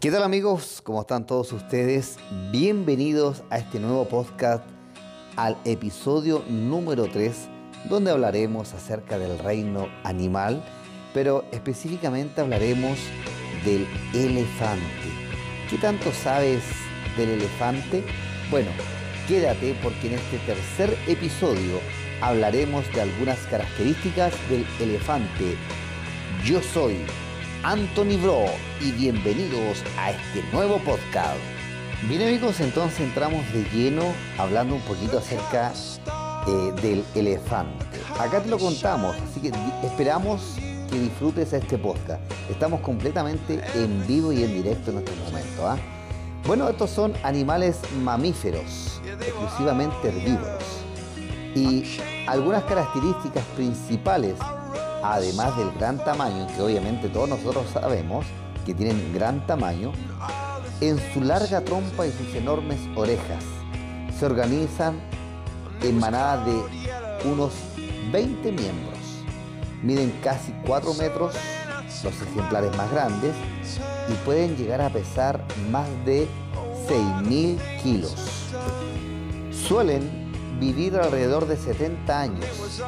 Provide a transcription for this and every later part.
¿Qué tal amigos? ¿Cómo están todos ustedes? Bienvenidos a este nuevo podcast, al episodio número 3, donde hablaremos acerca del reino animal, pero específicamente hablaremos del elefante. ¿Qué tanto sabes del elefante? Bueno, quédate porque en este tercer episodio hablaremos de algunas características del elefante. Yo soy Anthony Bro y bienvenidos a este nuevo podcast. Bien amigos, entonces entramos de lleno hablando un poquito acerca eh, del elefante. Acá te lo contamos, así que esperamos que disfrutes este podcast. Estamos completamente en vivo y en directo en este momento. ¿ah? Bueno, estos son animales mamíferos, exclusivamente herbívoros. Y algunas características principales además del gran tamaño, que obviamente todos nosotros sabemos que tienen gran tamaño, en su larga trompa y sus enormes orejas se organizan en manadas de unos 20 miembros. Miden casi 4 metros los ejemplares más grandes y pueden llegar a pesar más de 6.000 kilos. Suelen vivir alrededor de 70 años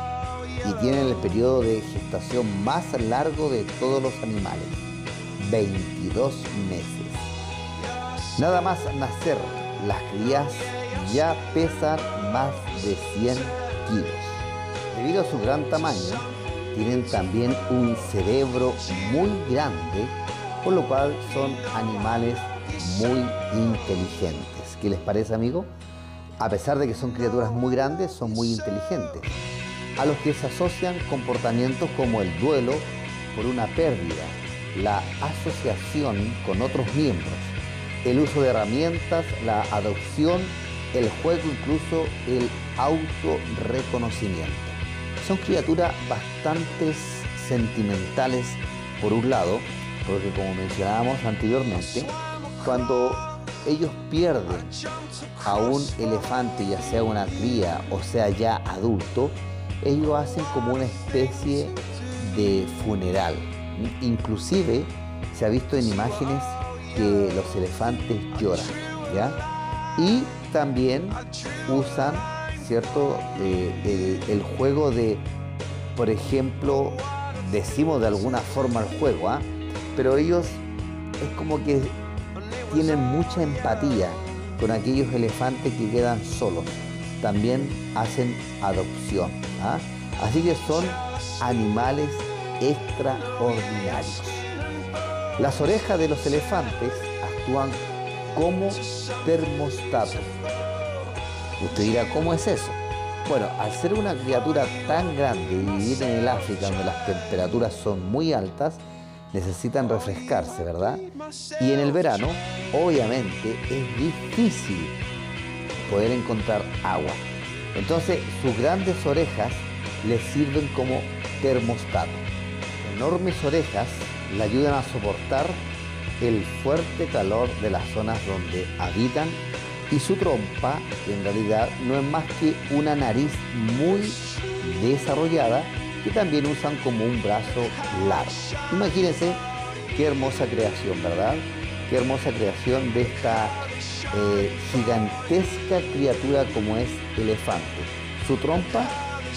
y tienen el periodo de gestación más largo de todos los animales, 22 meses. Nada más nacer, las crías ya pesan más de 100 kilos. Debido a su gran tamaño, tienen también un cerebro muy grande, por lo cual son animales muy inteligentes. ¿Qué les parece, amigo? A pesar de que son criaturas muy grandes, son muy inteligentes a los que se asocian comportamientos como el duelo por una pérdida, la asociación con otros miembros, el uso de herramientas, la adopción, el juego, incluso el autorreconocimiento. Son criaturas bastante sentimentales por un lado, porque como mencionábamos anteriormente, cuando ellos pierden a un elefante, ya sea una cría o sea ya adulto, ellos hacen como una especie de funeral. Inclusive se ha visto en imágenes que los elefantes lloran, ¿ya? Y también usan, ¿cierto?, eh, el, juego de, por ejemplo, decimos de alguna forma el juego, ¿ah? Pero ellos es como que tienen mucha empatía con aquellos elefantes que quedan solos también hacen adopción. ¿ah? Así que son animales extraordinarios. Las orejas de los elefantes actúan como termostato. Usted dirá, ¿cómo es eso? Bueno, al ser una criatura tan grande y vivir en el África donde las temperaturas son muy altas, necesitan refrescarse, ¿verdad? Y en el verano, obviamente, es difícil poder encontrar agua. Entonces sus grandes orejas les sirven como termostato. Enormes orejas le ayudan a soportar el fuerte calor de las zonas donde habitan y su trompa en realidad no es más que una nariz muy desarrollada que también usan como un brazo largo. Imagínense qué hermosa creación, ¿verdad? Qué hermosa creación de esta eh, gigantesca criatura como es elefante. Su trompa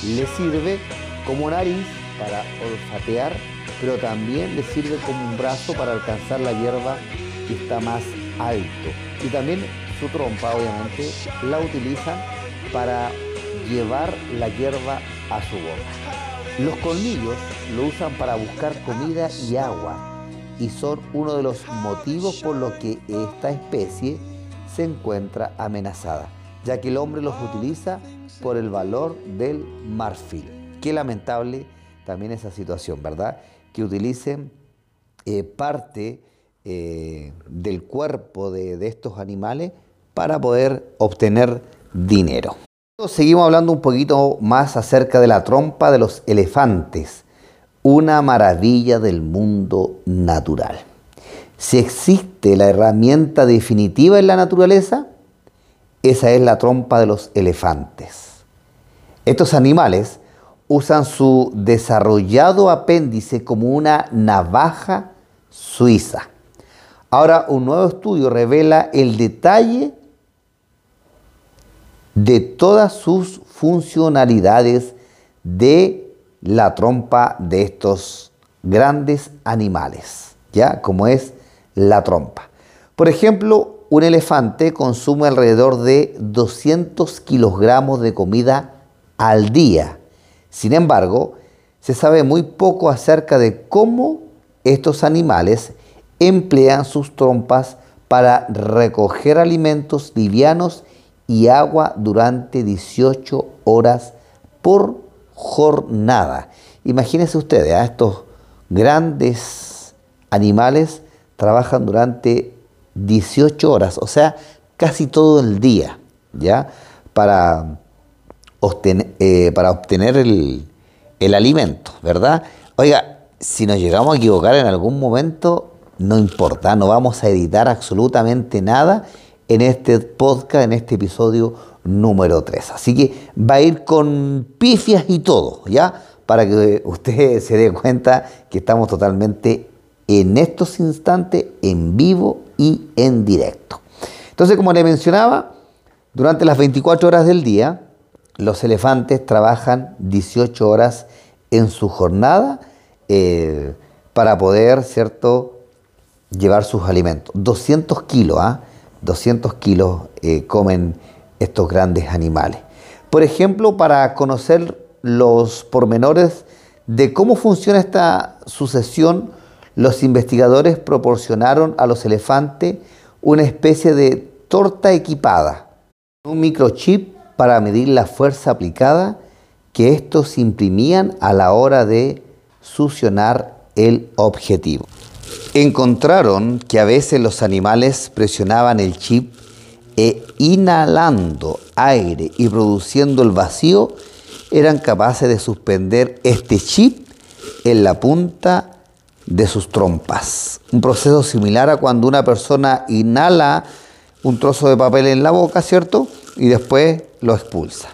le sirve como nariz para olfatear, pero también le sirve como un brazo para alcanzar la hierba que está más alto. Y también su trompa, obviamente, la utilizan para llevar la hierba a su boca. Los colmillos lo usan para buscar comida y agua y son uno de los motivos por los que esta especie se encuentra amenazada, ya que el hombre los utiliza por el valor del marfil. Qué lamentable también esa situación, ¿verdad? Que utilicen eh, parte eh, del cuerpo de, de estos animales para poder obtener dinero. Seguimos hablando un poquito más acerca de la trompa de los elefantes, una maravilla del mundo natural. Si existe la herramienta definitiva en la naturaleza, esa es la trompa de los elefantes. Estos animales usan su desarrollado apéndice como una navaja suiza. Ahora, un nuevo estudio revela el detalle de todas sus funcionalidades de la trompa de estos grandes animales, ¿ya? Como es la trompa. Por ejemplo, un elefante consume alrededor de 200 kilogramos de comida al día. Sin embargo, se sabe muy poco acerca de cómo estos animales emplean sus trompas para recoger alimentos livianos y agua durante 18 horas por jornada. Imagínense ustedes, a ¿ah? estos grandes animales trabajan durante 18 horas, o sea, casi todo el día, ¿ya? Para obtener, eh, para obtener el, el alimento, ¿verdad? Oiga, si nos llegamos a equivocar en algún momento, no importa, no vamos a editar absolutamente nada en este podcast, en este episodio número 3. Así que va a ir con pifias y todo, ¿ya? Para que usted se dé cuenta que estamos totalmente en estos instantes en vivo y en directo. Entonces, como le mencionaba, durante las 24 horas del día, los elefantes trabajan 18 horas en su jornada eh, para poder, ¿cierto?, llevar sus alimentos. 200 kilos, ¿ah? 200 kilos eh, comen estos grandes animales. Por ejemplo, para conocer los pormenores de cómo funciona esta sucesión, los investigadores proporcionaron a los elefantes una especie de torta equipada, un microchip para medir la fuerza aplicada que estos imprimían a la hora de succionar el objetivo. Encontraron que a veces los animales presionaban el chip e inhalando aire y produciendo el vacío, eran capaces de suspender este chip en la punta de sus trompas. Un proceso similar a cuando una persona inhala un trozo de papel en la boca, ¿cierto? Y después lo expulsa.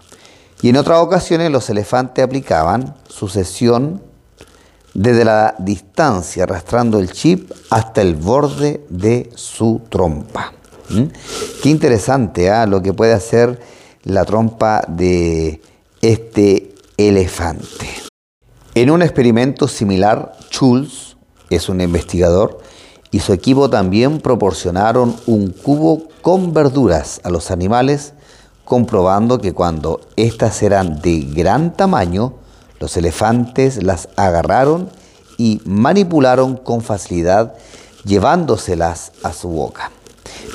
Y en otras ocasiones los elefantes aplicaban sucesión desde la distancia, arrastrando el chip hasta el borde de su trompa. ¿Mm? Qué interesante ¿ah? lo que puede hacer la trompa de este elefante. En un experimento similar, Schulz es un investigador y su equipo también proporcionaron un cubo con verduras a los animales, comprobando que cuando éstas eran de gran tamaño, los elefantes las agarraron y manipularon con facilidad, llevándoselas a su boca.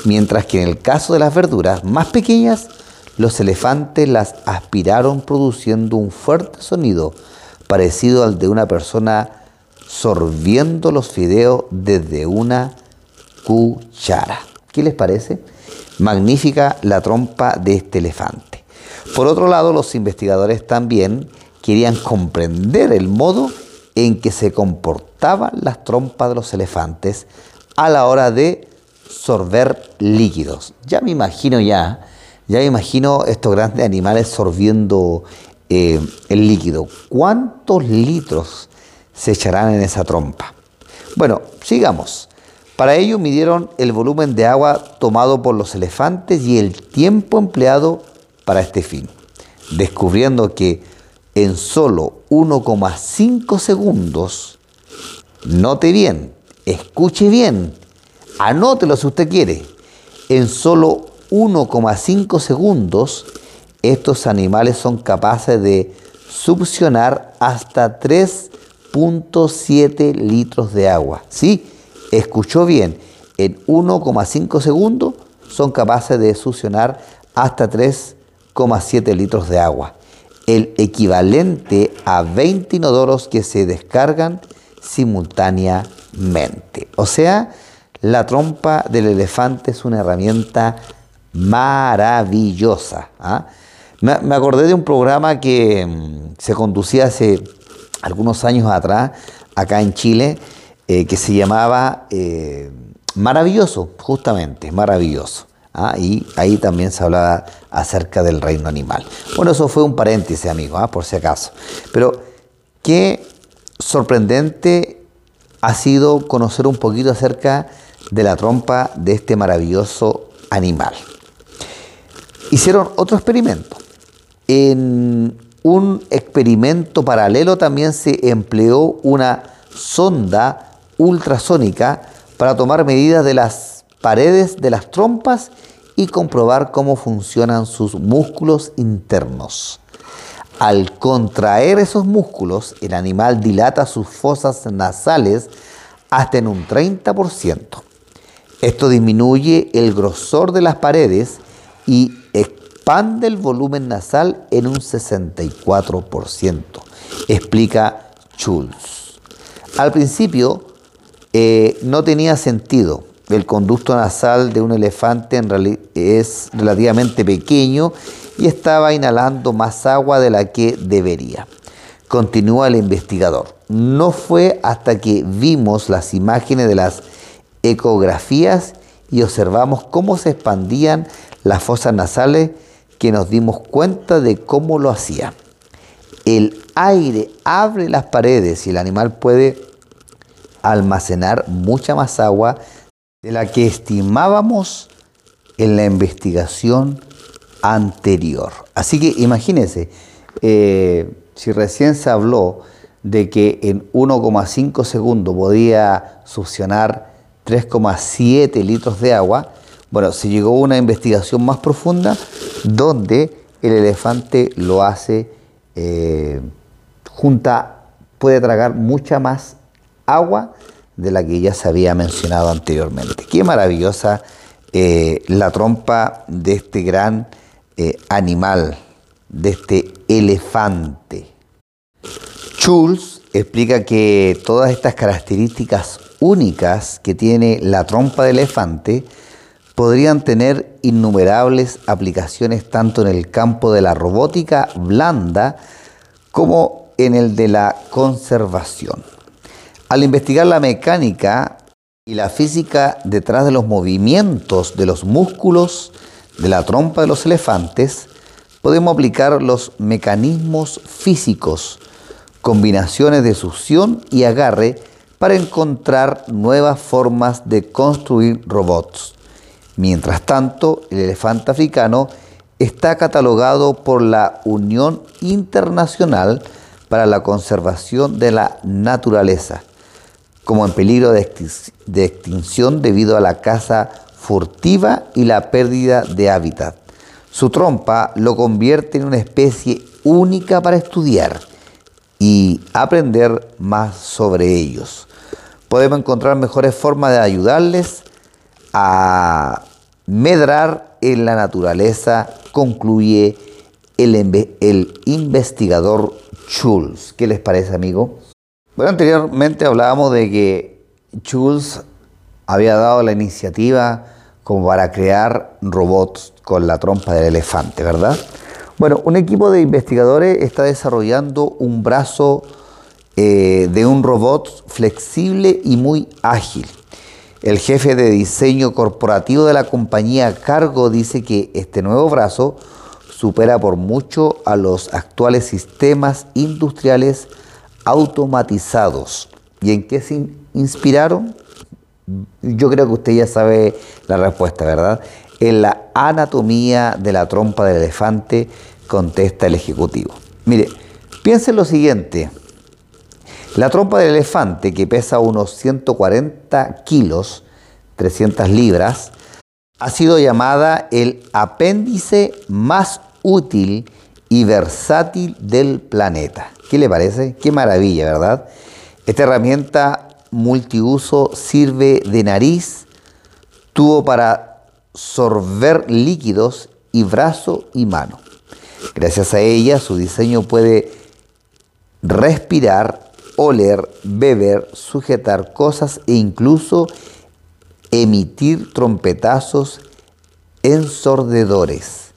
Mientras que en el caso de las verduras más pequeñas, los elefantes las aspiraron produciendo un fuerte sonido parecido al de una persona sorbiendo los fideos desde una cuchara. ¿Qué les parece? Magnífica la trompa de este elefante. Por otro lado, los investigadores también querían comprender el modo en que se comportaban las trompas de los elefantes a la hora de sorber líquidos. Ya me imagino ya, ya me imagino estos grandes animales sorbiendo eh, el líquido. ¿Cuántos litros se echarán en esa trompa. Bueno, sigamos. Para ello midieron el volumen de agua tomado por los elefantes y el tiempo empleado para este fin, descubriendo que en solo 1,5 segundos, note bien, escuche bien, anótelo si usted quiere, en solo 1,5 segundos estos animales son capaces de succionar hasta 3 0.7 litros de agua. ¿Sí? Escuchó bien, en 1,5 segundos son capaces de succionar hasta 3,7 litros de agua, el equivalente a 20 inodoros que se descargan simultáneamente. O sea, la trompa del elefante es una herramienta maravillosa. ¿ah? Me acordé de un programa que mm, se conducía hace algunos años atrás, acá en Chile, eh, que se llamaba eh, Maravilloso, justamente, Maravilloso. ¿ah? Y ahí también se hablaba acerca del reino animal. Bueno, eso fue un paréntesis, amigo, ¿ah? por si acaso. Pero qué sorprendente ha sido conocer un poquito acerca de la trompa de este maravilloso animal. Hicieron otro experimento. En un experimento paralelo también se empleó una sonda ultrasónica para tomar medidas de las paredes de las trompas y comprobar cómo funcionan sus músculos internos. Al contraer esos músculos, el animal dilata sus fosas nasales hasta en un 30%. Esto disminuye el grosor de las paredes y expande el volumen nasal en un 64%, explica Schulz. Al principio eh, no tenía sentido. El conducto nasal de un elefante es relativamente pequeño y estaba inhalando más agua de la que debería. Continúa el investigador. No fue hasta que vimos las imágenes de las ecografías y observamos cómo se expandían las fosas nasales que nos dimos cuenta de cómo lo hacía. El aire abre las paredes y el animal puede almacenar mucha más agua de la que estimábamos en la investigación anterior. Así que imagínense, eh, si recién se habló de que en 1,5 segundos podía succionar 3,7 litros de agua, bueno, se llegó a una investigación más profunda donde el elefante lo hace, eh, junta, puede tragar mucha más agua de la que ya se había mencionado anteriormente. Qué maravillosa eh, la trompa de este gran eh, animal, de este elefante. Schulz explica que todas estas características únicas que tiene la trompa de elefante podrían tener innumerables aplicaciones tanto en el campo de la robótica blanda como en el de la conservación. Al investigar la mecánica y la física detrás de los movimientos de los músculos de la trompa de los elefantes, podemos aplicar los mecanismos físicos, combinaciones de succión y agarre para encontrar nuevas formas de construir robots. Mientras tanto, el elefante africano está catalogado por la Unión Internacional para la Conservación de la Naturaleza como en peligro de, extinción debido a la caza furtiva y la pérdida de hábitat. Su trompa lo convierte en una especie única para estudiar y aprender más sobre ellos. Podemos encontrar mejores formas de ayudarles a medrar en la naturaleza, concluye el, el investigador Schulz. ¿Qué les parece, amigo? Bueno, anteriormente hablábamos de que Schulz había dado la iniciativa como para crear robots con la trompa del elefante, ¿verdad? Bueno, un equipo de investigadores está desarrollando un brazo eh, de un robot flexible y muy ágil. El jefe de diseño corporativo de la compañía Cargo dice que este nuevo brazo supera por mucho a los actuales sistemas industriales automatizados. ¿Y en qué se inspiraron? Yo creo que usted ya sabe la respuesta, ¿verdad? En la anatomía de la trompa del elefante, contesta el ejecutivo. Mire, piensen lo siguiente. La trompa del elefante, que pesa unos 140 kilos, 300 libras, ha sido llamada el apéndice más útil y versátil del planeta. ¿Qué le parece? Qué maravilla, ¿verdad? Esta herramienta multiuso sirve de nariz, tubo para sorber líquidos y brazo y mano. Gracias a ella su diseño puede respirar, oler, beber, sujetar cosas e incluso emitir trompetazos ensordedores.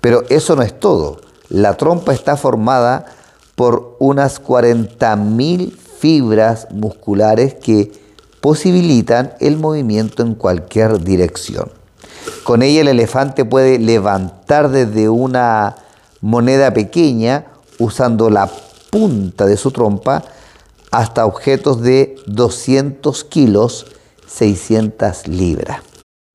Pero eso no es todo. La trompa está formada por unas 40.000 fibras musculares que posibilitan el movimiento en cualquier dirección. Con ella el elefante puede levantar desde una moneda pequeña usando la punta de su trompa hasta objetos de 200 kilos 600 libras.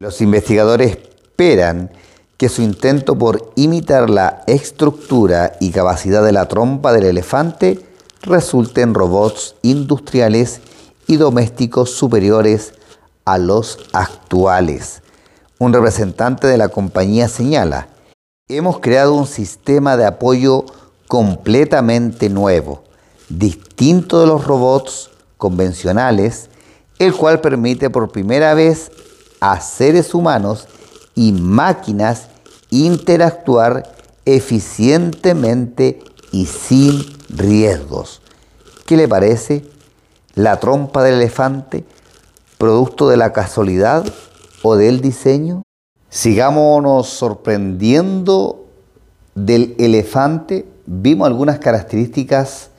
Los investigadores esperan que su intento por imitar la estructura y capacidad de la trompa del elefante resulte en robots industriales y domésticos superiores a los actuales. Un representante de la compañía señala, hemos creado un sistema de apoyo completamente nuevo, distinto de los robots convencionales, el cual permite por primera vez a seres humanos y máquinas interactuar eficientemente y sin riesgos. ¿Qué le parece? La trompa del elefante, producto de la casualidad o del diseño. Sigámonos sorprendiendo del elefante. Vimos algunas características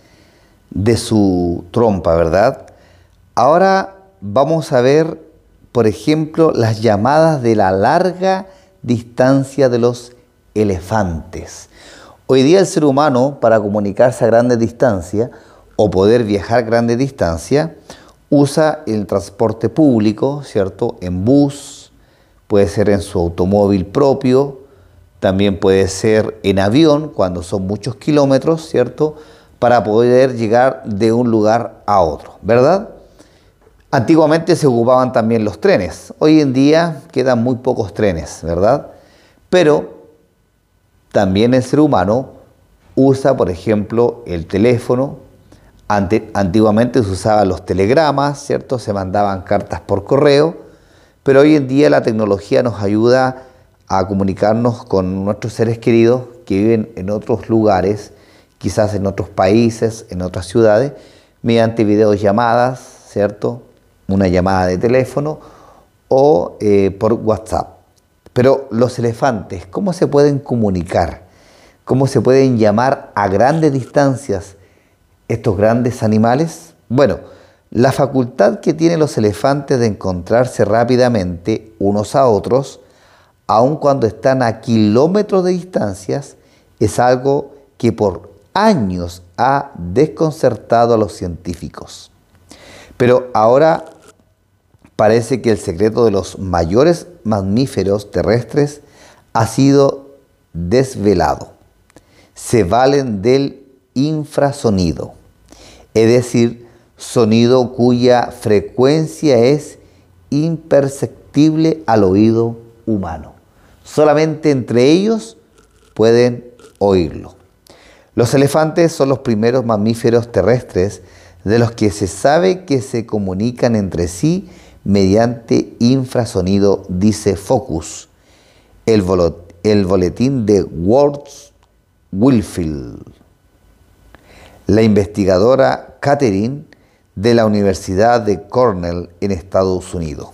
de su trompa, ¿verdad? Ahora vamos a ver por ejemplo, las llamadas de la larga distancia de los elefantes. Hoy día el ser humano, para comunicarse a grandes distancias o poder viajar a grandes distancias, usa el transporte público, ¿cierto? En bus, puede ser en su automóvil propio, también puede ser en avión cuando son muchos kilómetros, ¿cierto? Para poder llegar de un lugar a otro, ¿verdad? Antiguamente se ocupaban también los trenes. Hoy en día quedan muy pocos trenes, ¿verdad? Pero también el ser humano usa, por ejemplo, el teléfono. antiguamente se usaban los telegramas, ¿cierto? Se mandaban cartas por correo. Pero hoy en día la tecnología nos ayuda a comunicarnos con nuestros seres queridos que viven en otros lugares, quizás en otros países, en otras ciudades, mediante videollamadas, ¿cierto? una llamada de teléfono o eh, por WhatsApp. Pero los elefantes, ¿cómo se pueden comunicar? ¿Cómo se pueden llamar a grandes distancias estos grandes animales? Bueno, la facultad que tienen los elefantes de encontrarse rápidamente unos a otros, aun cuando están a kilómetros de distancias, es algo que por años ha desconcertado a los científicos. Pero ahora parece que el secreto de los mayores mamíferos terrestres ha sido desvelado. Se valen del infrasonido, es decir, sonido cuya frecuencia es imperceptible al oído humano. Solamente entre ellos pueden oírlo. Los elefantes son los primeros mamíferos terrestres de los que se sabe que se comunican entre sí mediante infrasonido, dice Focus, el, boletín de Words Wilfield. La investigadora Catherine de la Universidad de Cornell en Estados Unidos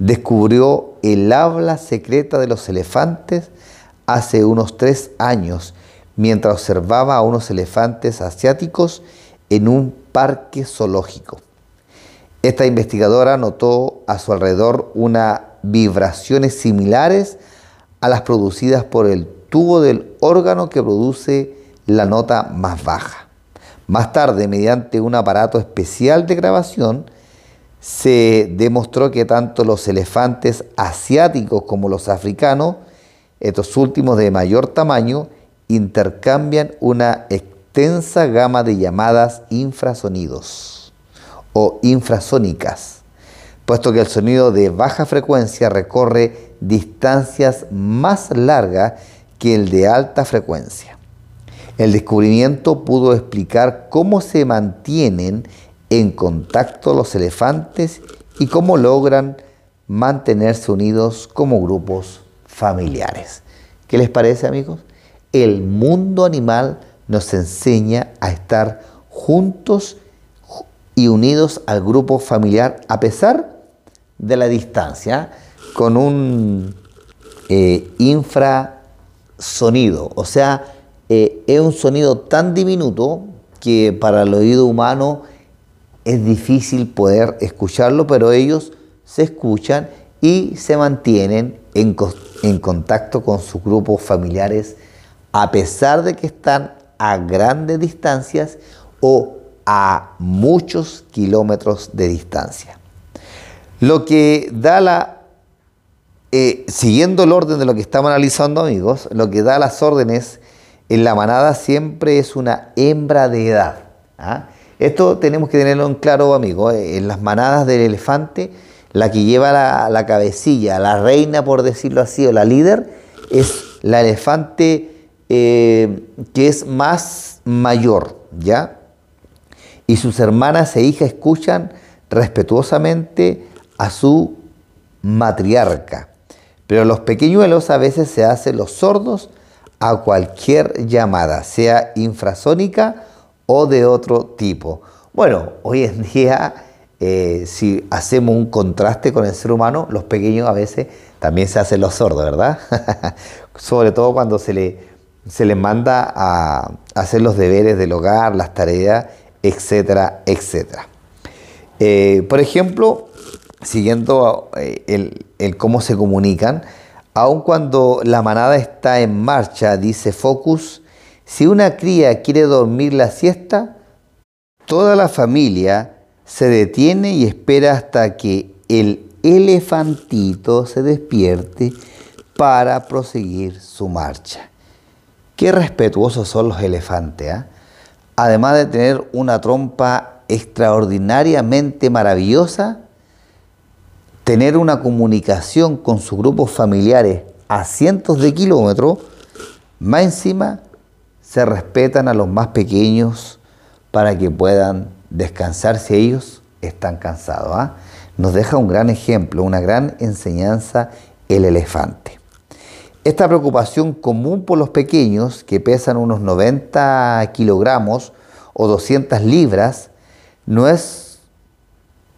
descubrió el habla secreta de los elefantes hace unos tres años mientras observaba a unos elefantes asiáticos en un parque zoológico. Esta investigadora notó a su alrededor unas vibraciones similares a las producidas por el tubo del órgano que produce la nota más baja. Más tarde, mediante un aparato especial de grabación, se demostró que tanto los elefantes asiáticos como los africanos, estos últimos de mayor tamaño, intercambian una extensa gama de llamadas infrasonidos o infrasónicas, puesto que el sonido de baja frecuencia recorre distancias más largas que el de alta frecuencia. El descubrimiento pudo explicar cómo se mantienen en contacto los elefantes y cómo logran mantenerse unidos como grupos familiares. ¿Qué les parece amigos? El mundo animal nos enseña a estar juntos y unidos al grupo familiar a pesar de la distancia, con un eh, infrasonido. O sea, eh, es un sonido tan diminuto que para el oído humano es difícil poder escucharlo, pero ellos se escuchan y se mantienen en, contacto con sus grupos familiares a pesar de que están a grandes distancias o a muchos kilómetros de distancia. Lo que da la, eh, siguiendo el orden de lo que estamos analizando amigos, lo que da las órdenes en la manada siempre es una hembra de edad. ¿ah? Esto tenemos que tenerlo en claro amigos, eh, en las manadas del elefante, la que lleva la, cabecilla, la reina por decirlo así, o la líder, es la elefante eh, que es más mayor, ¿ya? Y sus hermanas e hijas escuchan respetuosamente a su matriarca. Pero los pequeñuelos a veces se hacen los sordos a cualquier llamada, sea infrasónica o de otro tipo. Bueno, hoy en día, eh, si hacemos un contraste con el ser humano, los pequeños a veces también se hacen los sordos, ¿verdad? Sobre todo cuando se le, se les manda a hacer los deberes del hogar, las tareas, etcétera, etcétera. Eh, por ejemplo, siguiendo eh, el, cómo se comunican, aun cuando la manada está en marcha, dice Focus, si una cría quiere dormir la siesta, toda la familia se detiene y espera hasta que el elefantito se despierte para proseguir su marcha. Qué respetuosos son los elefantes, ¿ah? además de tener una trompa extraordinariamente maravillosa tener una comunicación con sus grupos familiares a cientos de kilómetros, más encima se respetan a los más pequeños para que puedan descansar si ellos están cansados. ¿ah? Nos deja un gran ejemplo, una gran enseñanza el elefante. Esta preocupación común por los pequeños, que pesan unos 90 kilogramos o 200 libras, no es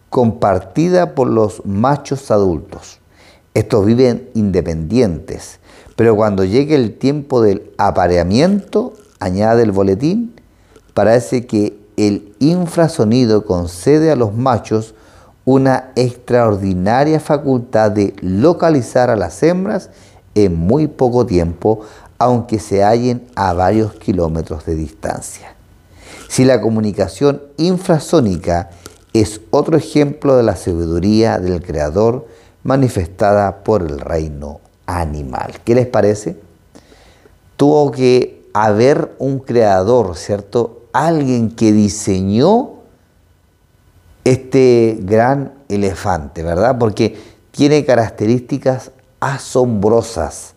compartida por los machos adultos. Estos viven independientes, pero cuando llegue el tiempo del apareamiento, añade el boletín, parece que el infrasonido concede a los machos una extraordinaria facultad de localizar a las hembras en muy poco tiempo, aunque se hallen a varios kilómetros de distancia. Si la comunicación infrasónica es otro ejemplo de la sabiduría del Creador manifestada por el reino animal. ¿Qué les parece? Tuvo que haber un creador, ¿cierto? Alguien que diseñó este gran elefante, ¿verdad? Porque tiene características asombrosas,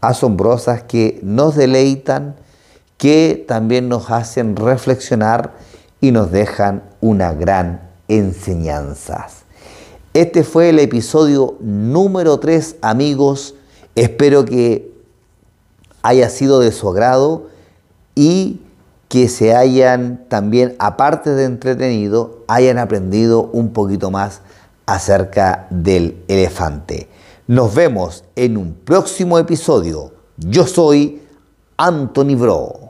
asombrosas que nos deleitan, que también nos hacen reflexionar y nos dejan una gran enseñanza. Este fue el episodio número 3, amigos. Espero que haya sido de su agrado y que se hayan también, aparte de entretenido, hayan aprendido un poquito más acerca del elefante. Nos vemos en un próximo episodio. Yo soy Anthony Bro.